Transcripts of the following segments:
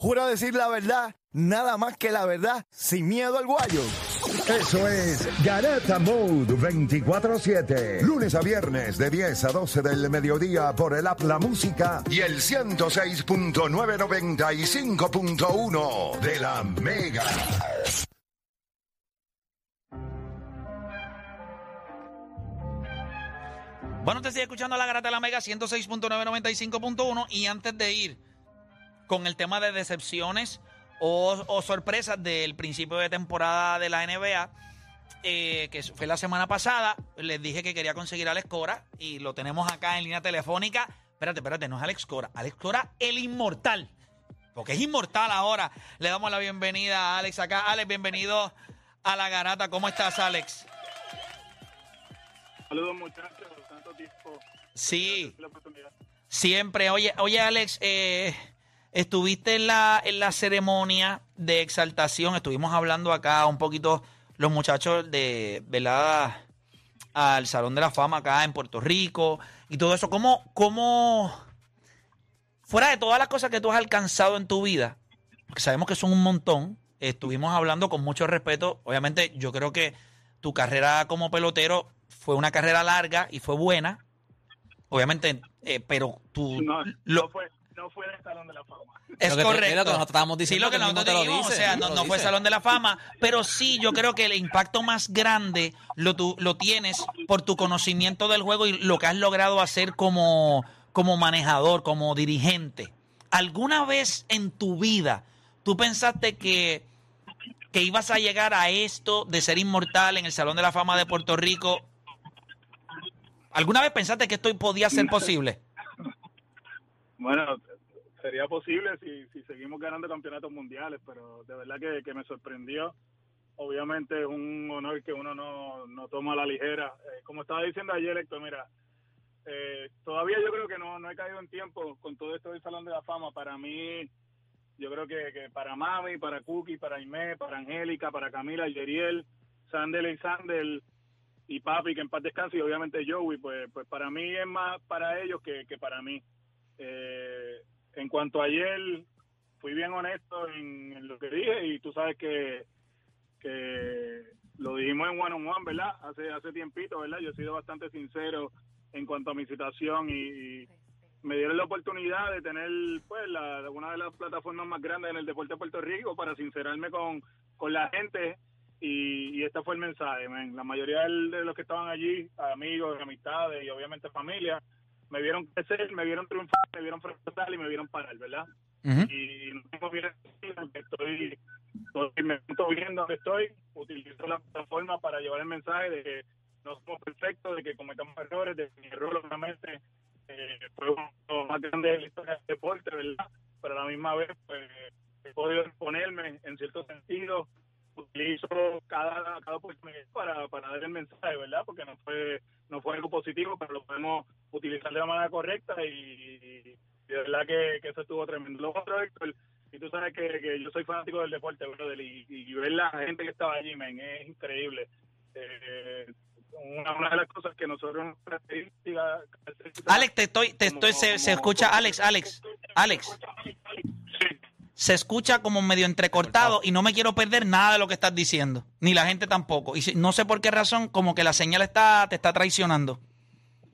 jura decir la verdad, nada más que la verdad, sin miedo al guayo. Eso es Garata Mode 24-7. Lunes a viernes de 10 a 12 del mediodía por el App La Música y el 106.995.1 de la Mega. Bueno, te sigue escuchando la Garata de la Mega 106.995.1 y antes de ir con el tema de decepciones o, o sorpresas del principio de temporada de la NBA, eh, que fue la semana pasada, les dije que quería conseguir a Alex Cora y lo tenemos acá en línea telefónica. Espérate, espérate, no es Alex Cora, Alex Cora el inmortal, porque es inmortal ahora. Le damos la bienvenida a Alex acá. Alex, bienvenido a la Garata. ¿Cómo estás, Alex? Saludos muchachos, tanto tiempo. Sí. Siempre. Oye, oye Alex, eh, estuviste en la, en la ceremonia de exaltación. Estuvimos hablando acá un poquito los muchachos de, ¿verdad? Al Salón de la Fama acá en Puerto Rico y todo eso. ¿Cómo, cómo, fuera de todas las cosas que tú has alcanzado en tu vida, porque sabemos que son un montón, estuvimos hablando con mucho respeto. Obviamente, yo creo que tu carrera como pelotero fue una carrera larga y fue buena. Obviamente, eh, pero tú No, lo- no fue, no fue del Salón de la Fama. es Lo que te- correcto. es lo que nosotros estábamos Sí, diciendo, lo que que él mismo nosotros te lo dijimos, dice, o sea, no, no fue. Salón de la Fama, pero sí, yo creo que el impacto más grande lo, tu- lo tienes por tu conocimiento del juego y lo que has logrado hacer como, como manejador, como dirigente. ¿Alguna vez en tu vida tú pensaste que, que ibas a llegar a esto de ser inmortal en el Salón de la Fama de Puerto Rico? ¿Alguna vez pensaste que esto podía ser posible? Bueno, sería posible si, si seguimos ganando campeonatos mundiales, pero de verdad que, que me sorprendió. Obviamente es un honor que uno no, no toma a la ligera. Eh, como estaba diciendo ayer, Héctor, mira, eh, todavía yo creo que no, no he caído en tiempo con todo esto del Salón de la Fama. Para mí, yo creo que, que para Mami, para Cookie, para Aimee, para Angélica, para Camila, Yeriel, Sandel y Sandel y Papi, que en paz descanse, y obviamente Joey, pues, pues para mí es más para ellos que, que para mí. Eh, en cuanto a ayer, fui bien honesto en, lo que dije y tú sabes que, que lo dijimos en one on one, ¿verdad? Hace hace tiempito, ¿verdad? Yo he sido bastante sincero en cuanto a mi situación y, me dieron la oportunidad de tener pues la, una de las plataformas más grandes en el deporte de Puerto Rico para sincerarme con, con la gente y, y este fue el mensaje. La mayoría de los que estaban allí, amigos, amistades y obviamente familia, me vieron crecer, me vieron triunfar, me vieron fracasar y me vieron parar, ¿verdad? Y no tengo bien estoy, estoy, me siento bien donde estoy, utilizo la plataforma para llevar el mensaje de que no somos perfectos, de que cometamos errores, de que mi error obviamente eh, fue uno de los más grandes de la historia del deporte, ¿verdad? Pero a la misma vez pues, he podido exponerme en cierto sentido, utilizo cada, cada oportunidad para, para dar el mensaje, ¿verdad? Porque no fue no fue algo positivo, pero lo podemos utilizar de la manera correcta y, y de verdad que, que eso estuvo tremendo. Lo otro, Héctor, y tú sabes que, que yo soy fanático del deporte, brother, y, y ver la gente que estaba allí, men, es increíble. Eh, una, una de las cosas que nosotros caracteriza Alex, te estoy, te estoy, se, se escucha, Alex, Alex, Alex, se escucha como medio entrecortado y no me quiero perder nada de lo que estás diciendo, ni la gente tampoco. Y si- no sé por qué razón, como que la señal está, te está traicionando.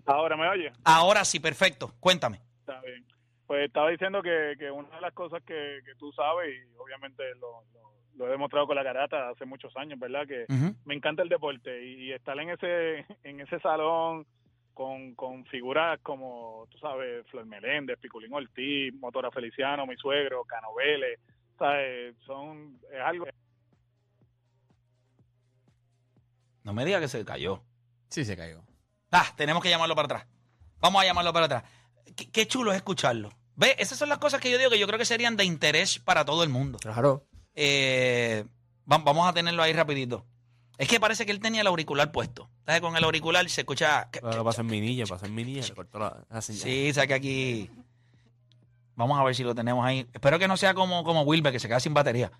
Ahora me oye. Ahora sí, perfecto, cuéntame. Está bien. Pues estaba diciendo que, que una de las cosas que, que tú sabes, y obviamente lo, lo- lo he demostrado con la garata hace muchos años, ¿verdad? Que me encanta el deporte y, y estar en ese en ese salón con, con figuras como, tú sabes, Flor Meléndez, Piculín Ortiz, Motora Feliciano, mi suegro, Cano Vélez, ¿sabes? Son, es algo No me diga que se cayó. Sí, se cayó. Ah, tenemos que llamarlo para atrás. Vamos a llamarlo para atrás. Qué, qué chulo es escucharlo. Ve, esas son las cosas que yo digo que yo creo que serían de interés para todo el mundo. Claro. Eh, va- vamos a tenerlo ahí rapidito. Es que parece que él tenía el auricular puesto. ¿Sabes? Con el auricular se escucha... Lo pasó en minilla, pasó en minilla, le cortó la, la señal. Sí, saque aquí. Vamos a ver si lo tenemos ahí. Espero que no sea como, como Wilber, que se queda sin batería.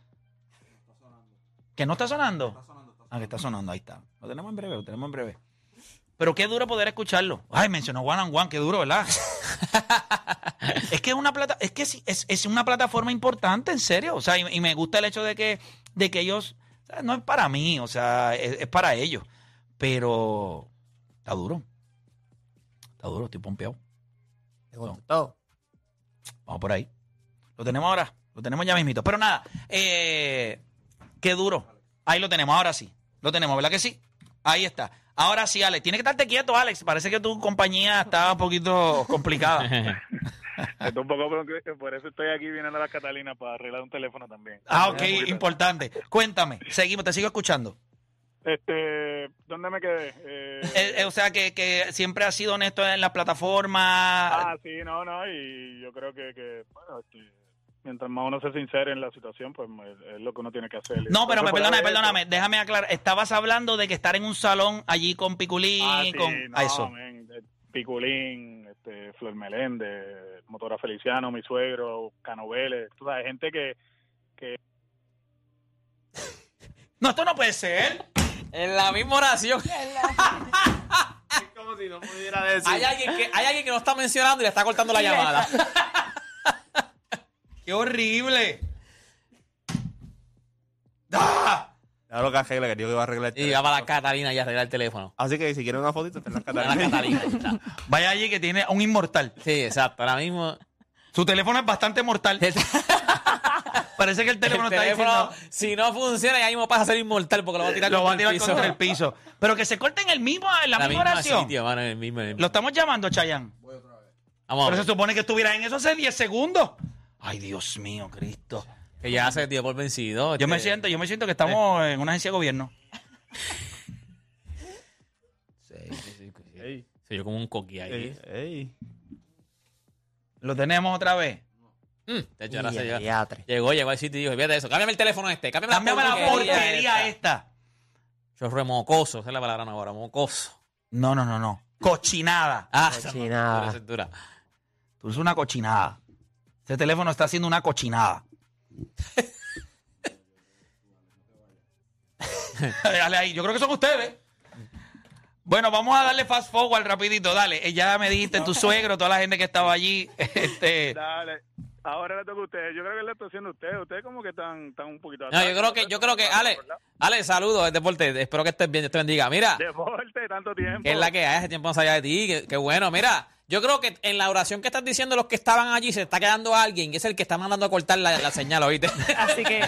¿Que no está sonando? Ah, que está sonando, ahí está. Lo tenemos en breve, lo tenemos en breve. Pero qué duro poder escucharlo. Ay, mencionó One and One, qué duro, ¿verdad? es que es una plata, es que sí, es, es una plataforma importante, en serio. O sea, y, y me gusta el hecho de que, de que ellos, no es para mí, o sea, es, es para ellos. Pero está duro. Está duro, estoy pompeado. Te contestó. Vamos por ahí. Lo tenemos ahora. Lo tenemos ya mismito. Pero nada, eh, qué duro. Ahí lo tenemos, ahora sí. Lo tenemos, ¿verdad que sí? Ahí está. Ahora sí, Alex. Tienes que estarte quieto, Alex. Parece que tu compañía está un poquito complicada. Estoy un poco, por eso estoy aquí viniendo a las Catalinas para arreglar un teléfono también. ah, ok, importante. Cuéntame. Seguimos, te sigo escuchando. Este, ¿dónde me quedé? Eh, Eh, eh, o sea, que, que siempre has sido honesto en la plataforma. ah, sí, no, no, y yo creo que, que bueno, este, mientras más uno se sincere en la situación, pues es, lo que uno tiene que hacer. No, pero me, perdóname, perdóname. Déjame aclarar. Estabas hablando de que estar en un salón allí con Piculín, Ah, sí, con no, a eso. eh, Piculín, este, Flor Meléndez, Motora Feliciano, mi suegro, Canoveles, tú sabes, gente que, No, esto no puede ser. En la misma oración. Es como si no pudiera decir. Hay alguien, que, hay alguien que no está mencionando y le está cortando la llamada. ¡Qué horrible! ¡Ah! Claro que arregla, que digo que va a arreglar el Y va para la Catalina y a arreglar el teléfono. Así que si quieren una fotito, están las Para la. Catalina. ahí está. Vaya allí que tiene un inmortal. Sí, exacto. Ahora mismo. Su teléfono es bastante mortal. El, Parece que el teléfono el está teléfono, diciendo... si no funciona, ya mismo pasa a ser inmortal porque lo va a tirar, Lo va a contra tirar el piso. contra el piso. Pero que se corte en el mismo, en la, La misma misma oración. sitio, mano, en el mismo, en el mismo. Lo estamos llamando, Chayanne. Vamos a Pero ver. se supone que estuviera en eso hace 10 segundos. Ay, Dios mío, Cristo. Que ya se dio por vencido. Yo me este, siento, yo me siento que estamos en una agencia de gobierno. Ey, Se yo como un coqui ahí. ey, ey. Lo tenemos otra vez. Mm, de hecho, ahora se llegó. Diatre. Llegó, llegó al sitio y dijo, fíjate eso, cámbiame el teléfono este, cámbiame, Cámbiame la porquería esta. Yo re mocoso, esa es la palabra no, ahora, mocoso. No, no, no, no. Cochinada. Ah, Cochinada. esa es dura. Tú eres una cochinada. Ese teléfono está haciendo una cochinada. Dale ahí. Yo creo que son ustedes. Bueno, vamos a darle fast forward rapidito. Dale. Eh, Ya me dijiste tu suegro, toda la gente que estaba allí. Este, Dale. Ahora le toca a ustedes. Yo creo que le estoy haciendo a ustedes. Ustedes como que están, están un poquito No, yo creo que, yo creo que, Ale, Ale, saludos, deporte, espero que estés bien, Dios te bendiga. Mira, Deporte, tanto tiempo. que es la que hay, hace tiempo no sabía de ti, que, que bueno, mira, yo creo que en la oración que estás diciendo los que estaban allí se está quedando alguien y es el que está mandando a cortar la, la señal, ¿oíste? así que,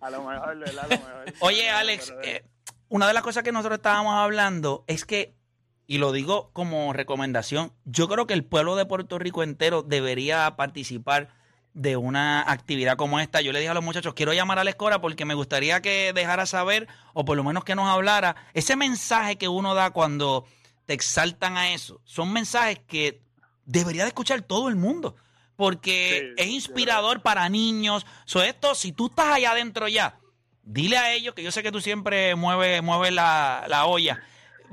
A lo mejor, ¿verdad? A lo mejor. oye, Alex, eh, una de las cosas que nosotros estábamos hablando es que, y lo digo como recomendación, yo creo que el pueblo de Puerto Rico entero debería participar de una actividad como esta. Yo le dije a los muchachos, quiero llamar a la escuela porque me gustaría que dejara saber, o por lo menos que nos hablara, ese mensaje que uno da cuando te exaltan a eso. Son mensajes que debería de escuchar todo el mundo. Porque Sí, es inspirador para niños. So, esto, si tú estás allá adentro ya, dile a ellos, que yo sé que tú siempre mueves mueve la, la olla.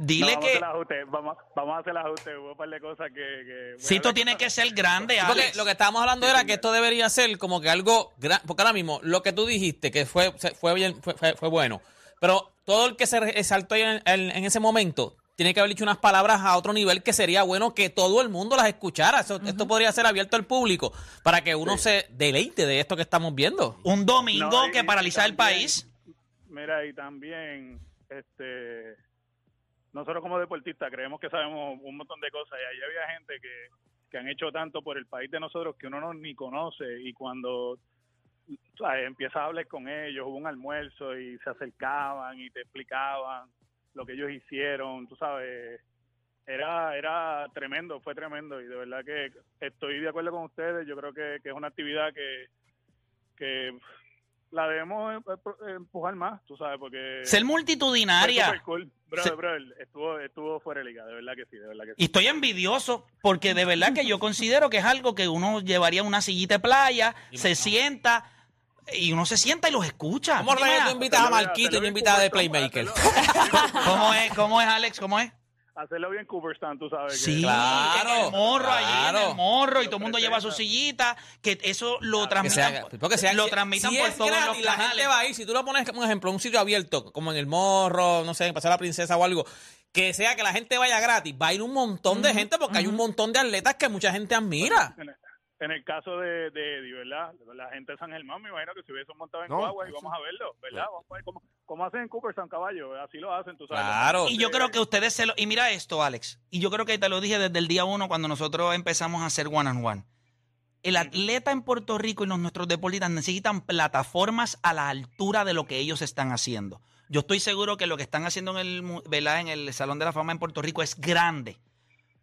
Dile No, vamos que a ajuste, vamos, vamos a hacer el ajuste. Hubo un par de cosas que... que si esto tiene que ser grande, Porque Alex. lo que estábamos hablando era que esto debería ser como que algo gran, porque ahora mismo lo que tú dijiste que fue se- fue bien fue, fue- fue bueno, pero todo el que se resaltó ahí en, en- en ese momento tiene que haber dicho unas palabras a otro nivel que sería bueno que todo el mundo las escuchara. Eso- Esto podría ser abierto al público para que uno se deleite de esto que estamos viendo. Un domingo No, y- que paraliza el país. Mira, y también, este, nosotros como deportistas creemos que sabemos un montón de cosas y ahí había gente que, que han hecho tanto por el país de nosotros que uno no ni conoce y cuando empiezas a hablar con ellos, hubo un almuerzo y se acercaban y te explicaban lo que ellos hicieron, tú sabes, era era tremendo, fue tremendo y de verdad que estoy de acuerdo con ustedes, yo creo que, que es una actividad que, que la debemos eh, eh, empujar más, tú sabes, porque... Ser multitudinaria. cool. Brother, Se- brother, estuvo, estuvo fuera de liga, de verdad que sí, de verdad que sí. Y estoy envidioso porque de verdad que yo considero que es algo que uno llevaría a una sillita de playa, se sienta y uno se sienta y los escucha. ¿Cómo tú invitas a Marquito y no invitas de Playmaker? ¿Cómo es, ¿Cómo es, Alex? ¿Cómo es? Hacerlo bien Cooperstown, tú sabes. que- Sí, Claro, en el morro, allí en claro. el morro, y todo el mundo lleva su sillita, que eso lo Que transmitan, sea, porque sea- lo transmitan si por es todos gratis, los la canales. gente va a ir. Si tú lo pones como ejemplo, un sitio abierto, como en el morro, no sé, en Pasar la Princesa o algo, que sea que la gente vaya gratis, va a ir un montón de gente porque hay un montón de atletas que mucha gente admira. En el, caso de, de Eddie, ¿verdad? La gente de San Germán, me imagino que si hubiesen montado en No, Guagua y vamos a verlo, ¿verdad? Vamos a ver cómo, cómo hacen en Cooperstown, caballo. Así lo hacen, tú sabes. Claro. Y yo creo que ustedes se lo... Y mira esto, Alex. Y yo creo que te lo dije desde el día uno cuando nosotros empezamos a hacer one on one. El atleta en Puerto Rico y los, nuestros deportistas necesitan plataformas a la altura de lo que ellos están haciendo. Yo estoy seguro que lo que están haciendo en el, mu- ¿verdad? en el Salón de la Fama en Puerto Rico es grande.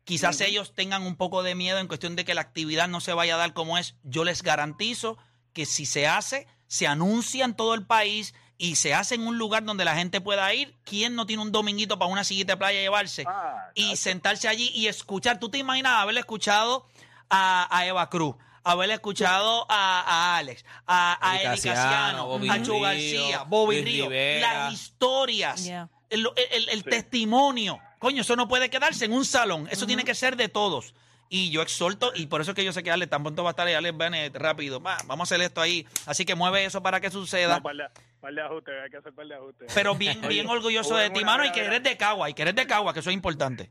Quizás ellos tengan un poco de miedo en cuestión de que la actividad no se vaya a dar como es. Yo les garantizo que si se hace, se anuncia en todo el país y se hace en un lugar donde la gente pueda ir. ¿Quién no tiene un dominguito para una sillita de playa llevarse? Ah, y sentarse allí y escuchar. ¿Tú te imaginas haberle escuchado a, a Eva Cruz? Haberle escuchado a, a Alex, a, a Eddie Eddie Casiano, a Chu García, Bobby Luis Río, Rivera. las historias, Yeah. el, el- el testimonio. Coño, eso no puede quedarse en un salón. Eso tiene que ser de todos. Y yo exhorto, y por eso es que yo sé que Alex tan pronto va a estar ahí, Alex Bennett, rápido. Va, vamos a hacer esto ahí. Así que mueve eso para que suceda. No, par de, par de ajustes, hay que hacer par de ajustes. Pero bien, bien orgulloso de ti, mano, y que eres de Cagua, y que eres de Cagua, que eso es importante.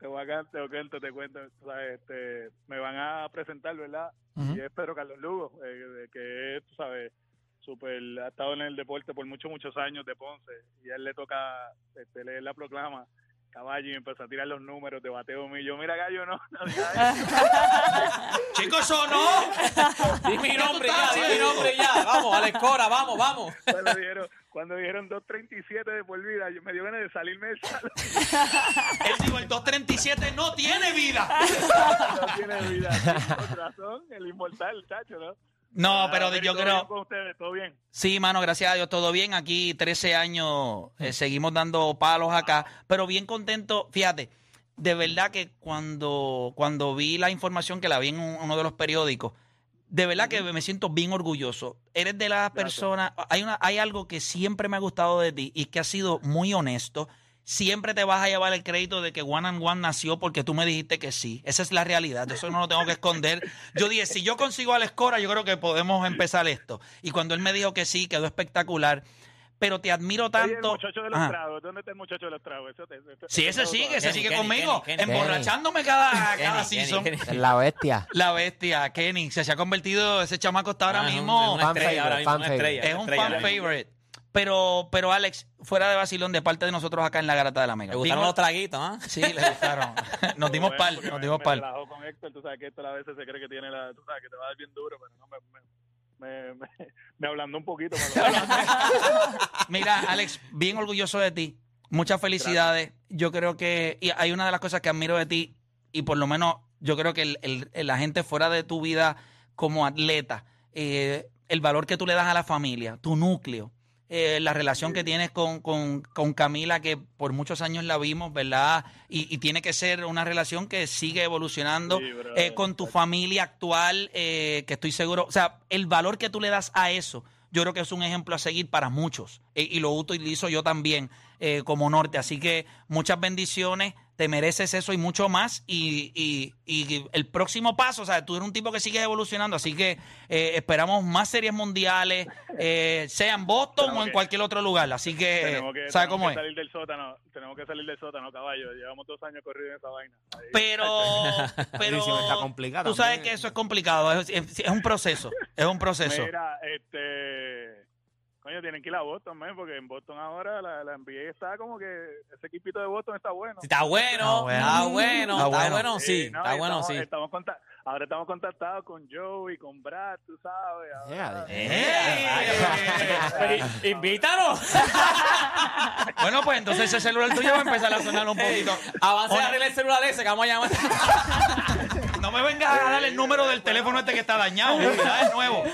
Te voy a cantar, te cuento, te cuento, sabes, este, me van a presentar, ¿verdad? Y es Pedro Carlos Lugo, eh, que es, tú sabes, súper, ha estado en el deporte por muchos, muchos años de Ponce, y a él le toca este, leer la proclama, caballo, y empezó a tirar los números de bateo mío. Yo, mira, gallo, no, no digas eso. Chicos, eso no. Di mi nombre ya, estás di mi nombre ya. Vamos, Alex Cora, vamos, vamos. cuando dijeron, cuando dijeron 2.37 de por vida, yo me dio ganas de salirme del salón. Él dijo, el 237 no tiene vida. no tiene vida. Con razón, el inmortal, chacho, ¿no? No, pero yo ¿todo creo... bien con ustedes? ¿Todo bien? Sí, mano, gracias a Dios, todo bien. Aquí 13 años, eh, seguimos dando palos acá, pero bien contento. Fíjate, de verdad que cuando, cuando vi la información que la vi en un- uno de los periódicos, de verdad que me siento bien orgulloso. Eres de las personas, hay, una, hay algo que siempre me ha gustado de ti y que has sido muy honesto. Siempre te vas a llevar el crédito de que One and One nació porque tú me dijiste que sí. Esa es la realidad. Eso no lo tengo que esconder. Yo dije, si yo consigo a la Escora, yo creo que podemos empezar esto. Y cuando él me dijo que sí, quedó espectacular. Pero te admiro Oye, el tanto. muchacho de los tragos, ¿dónde está el muchacho de los tragos? Eso te- eso- Sí, eso ese sigue, ese Kenny, sigue Kenny, conmigo, Kenny, Kenny. emborrachándome cada, cada Kenny, season. Kenny, Kenny. La bestia. La bestia, Kenny, se, se ha convertido, ese chamaco está ahora Ah, es un- mismo. es una estrella ahora favorite, mismo, fan una estrella, Es un fan favorite. Pero, pero Alex, fuera de vacilón, de parte de nosotros acá en la Garata de la Mega. Me gustaron los traguitos, ¿ah? Sí, le gustaron. Nos dimos Bueno, nos dimos me pal. relajó con Héctor, tú sabes que Héctor a veces se cree que tiene la... Tú sabes que te va a dar bien duro, pero no, me, me, me, me, ablandó un poquito. Mira, Alex, bien orgulloso de ti. Muchas felicidades. Yo creo que y hay una de las cosas que admiro de ti y por lo menos yo creo que el, el- el- la gente fuera de tu vida como atleta, eh, el valor que tú le das a la familia, tu núcleo, eh, la relación que tienes con, con- con Camila, que por muchos años la vimos, ¿verdad? Y, y tiene que ser una relación que sigue evolucionando Sí, eh, con tu familia actual, eh, que estoy seguro, o sea, el valor que tú le das a eso, yo creo que es un ejemplo a seguir para muchos. Eh, y lo utilizo yo también eh, como norte. Así que muchas bendiciones, te mereces eso y mucho más. Y, y- y el próximo paso, o sea, tú eres un tipo que sigue evolucionando, así que eh, esperamos más series mundiales, eh, sea en Boston Tenemos o en que- cualquier otro lugar. Así que, tenemos que, ¿sabes cómo que es? salir del sótano, tenemos que salir del sótano, caballo. Llevamos dos años corridos en esa vaina. Ahí- Pero, pero sí, está complicado tú sabes también. que eso es complicado, es, es- es un proceso, es un proceso. Mira, este... Coño, tienen que ir a Boston, man, porque en Boston ahora la, la NBA está como que... Ese equipito de Boston está bueno. Sí, Está bueno, Está está bueno. Está bueno. bueno, sí, no, está bueno, estamos, sí. Estamos ahora estamos contactados con Joe y con Brad, tú sabes. ahora- ¡Ey! Invítanos. Bueno, pues entonces ese celular tuyo va a empezar a sonar un poquito. Avance Oye, a arreglar el celular ese que vamos a llamar. No me vengas a dar el número del teléfono este que está dañado. Es nuevo.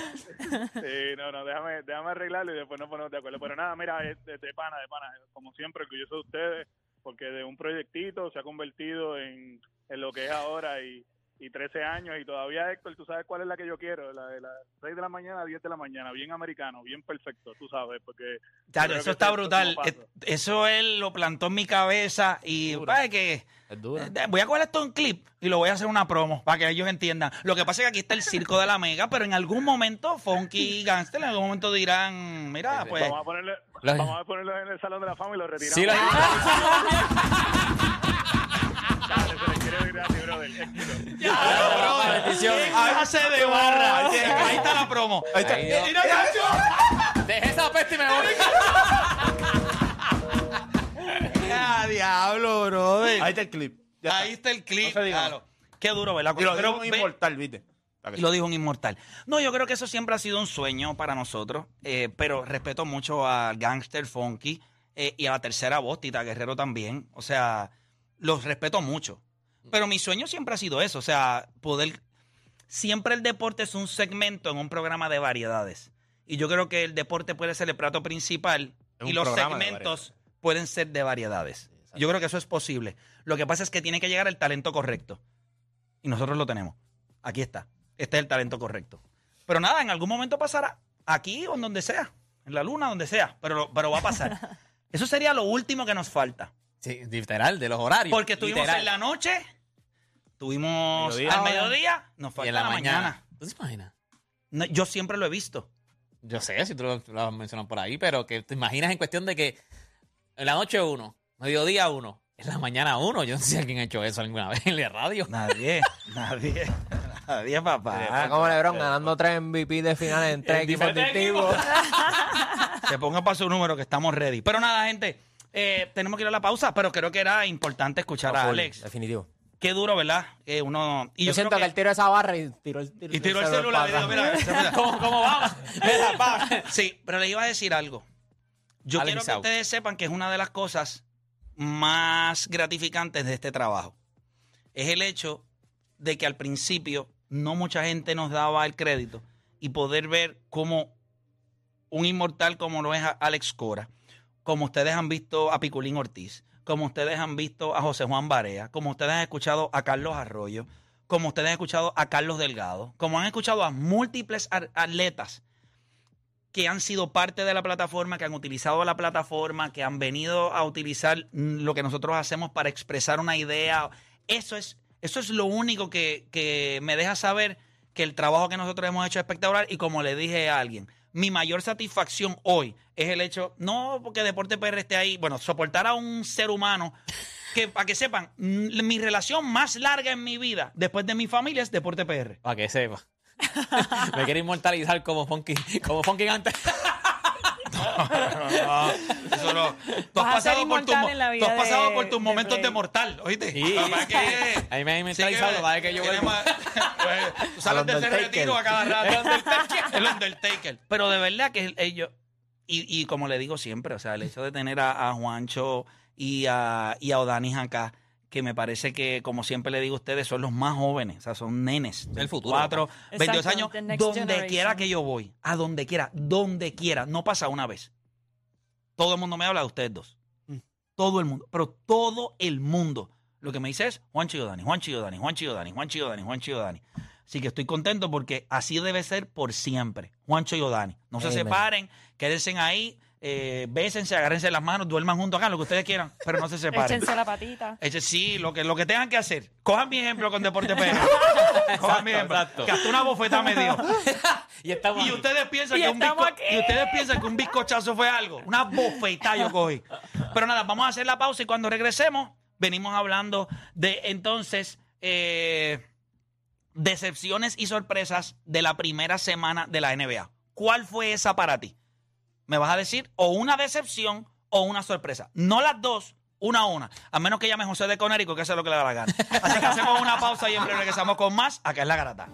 Sí, no, no, déjame, déjame arreglarlo y después nos ponemos de acuerdo. Pero nada, mira, de pana, de pana, como siempre, orgulloso de ustedes, porque de un proyectito se ha convertido en, en lo que es ahora y, y 13 años y todavía, Héctor, tú sabes cuál es la que yo quiero, la de las 6 de la mañana a 10 de la mañana, bien americano, bien perfecto, tú sabes, porque... Claro, eso está brutal. Eh, Eso él lo plantó en mi cabeza y ¿sabes que. Eh, Voy a coger esto en clip y lo voy a hacer una promo para que ellos entiendan. Lo que pasa es que aquí está el circo de la mega, pero en algún momento Funky y Gangster en algún momento dirán, mira, pues Vamos a ponerle... Lo- Vamos a ponerlo en el Salón de la Fama y lo retiramos. Sí, lo- bendiciones. hágase de barra. Ahí está la promo. Ahí está. Eh, mira. Dejé esa peste y me voy. Ah, diablo, brother. Ahí está el clip. Ya. Ahí está el clip. No se diga claro. Qué duro, ¿verdad? Y lo Pero digo un ve- inmortal, ¿viste? Y lo dijo un inmortal. No, yo creo que eso siempre ha sido un sueño para nosotros, eh, pero respeto mucho al Gangster Funky eh, y a la tercera voz, Tita Guerrero también. O sea, los respeto mucho. Pero mi sueño siempre ha sido eso, o sea, poder... Siempre el deporte es un segmento en un programa de variedades. Y yo creo que el deporte puede ser el plato principal Es y los segmentos pueden ser de variedades. Yo creo que eso es posible. Lo que pasa es que tiene que llegar el talento correcto. Y nosotros lo tenemos. Aquí está. Este es el talento correcto. Pero nada, en algún momento pasará. Aquí o en donde sea. En la luna, donde sea. Pero, pero va a pasar. Eso sería lo último que nos falta. Sí, literal, de los horarios. Porque estuvimos literal. en la noche, estuvimos Mediodía. al mediodía, nos y falta en la, la, mañana. mañana. ¿Tú te imaginas? No, yo siempre lo he visto. Yo sé, si tú lo, lo has mencionado por ahí, pero que te imaginas en cuestión de que en la noche uno, mediodía uno, en la mañana uno. Yo no sé si alguien ha hecho eso alguna vez en la radio. Nadie, nadie, nadie, papá. como LeBron ganando tres MVP de finales en tres equipos. Se ponga para su número que estamos ready. Pero nada, gente, eh, tenemos que ir a la pausa, pero creo que era importante escuchar a Alex. Definitivo. Qué duro, ¿verdad? Eh, uno, y yo, yo, siento creo que, él tiró esa barra y tiró el, y tiró el celular. y dijo, atrás. mira, mira. ¿Cómo, cómo vamos? Mira, pa. Sí, pero le iba a decir algo. Yo Alex quiero que ustedes sepan que es una de las cosas más gratificantes de este trabajo. Es el hecho de que al principio no mucha gente nos daba el crédito y poder ver cómo un inmortal como lo es Alex Cora, como ustedes han visto a Piculín Ortiz, como ustedes han visto a José Juan Barea, como ustedes han escuchado a Carlos Arroyo, como ustedes han escuchado a Carlos Delgado, como han escuchado a múltiples atletas que han sido parte de la plataforma, que han utilizado la plataforma, que han venido a utilizar lo que nosotros hacemos para expresar una idea. Eso es, eso es lo único que, que me deja saber que el trabajo que nosotros hemos hecho es espectacular y como le dije a alguien, mi mayor satisfacción hoy es el hecho, no porque Deporte PR esté ahí, bueno, soportar a un ser humano que, para que sepan, mi relación más larga en mi vida, después de mi familia, es Deporte PR. Para que sepa. Me quiere inmortalizar como Funky, como Funky antes. Eso no. Tú a has pasado, por, tu, inmortal en la tú vida has pasado de- por tus momentos de, mortal, ¿oíste? Sí. Papá, que- Ahí me que- para que yo vuelva. más- pues, Tú sales Al de ese Undertaker. retiro a cada rato. El Undertaker. Pero de verdad que ellos... Y, y como le digo siempre, o sea, el hecho de tener a, a Juancho y a, y a Odanis acá, que me parece que, como siempre le digo a ustedes, son los más jóvenes, o sea, son nenes. El futuro, 4, 22 Exacto, años, donde generation. quiera que yo voy, a donde quiera, donde quiera, no pasa una vez. Todo el mundo me habla de ustedes dos. Todo el mundo, pero todo el mundo. Lo que me dice es Juan Dani, Juan Dani, Juan Dani, Juan Dani, Juan Dani. Así que estoy contento porque así debe ser por siempre. Juancho y Odani. No se separen, quédense ahí, eh, bésense, agárrense las manos, duerman juntos acá, lo que ustedes quieran, pero no se separen. Échense la patita. Eche- sí, lo que, lo que tengan que hacer. Cojan mi ejemplo con Deporte PR. Cojan mi ejemplo. exacto. Que hasta una bofeta me dio. Y estamos Y aquí. ustedes piensan Y que un estamos bizco- aquí. y ustedes piensan que un bizcochazo fue algo. Una bofetada yo cogí. Pero nada, vamos a hacer la pausa y cuando regresemos, venimos hablando de entonces eh, decepciones y sorpresas de la primera semana de la NBA. ¿Cuál fue esa para ti? Me vas a decir o una decepción o una sorpresa. No las dos, una a una. A menos que llame José de Conérico, que es lo que le da la gana. Así que hacemos una pausa y en breve regresamos con más. Acá es la garata.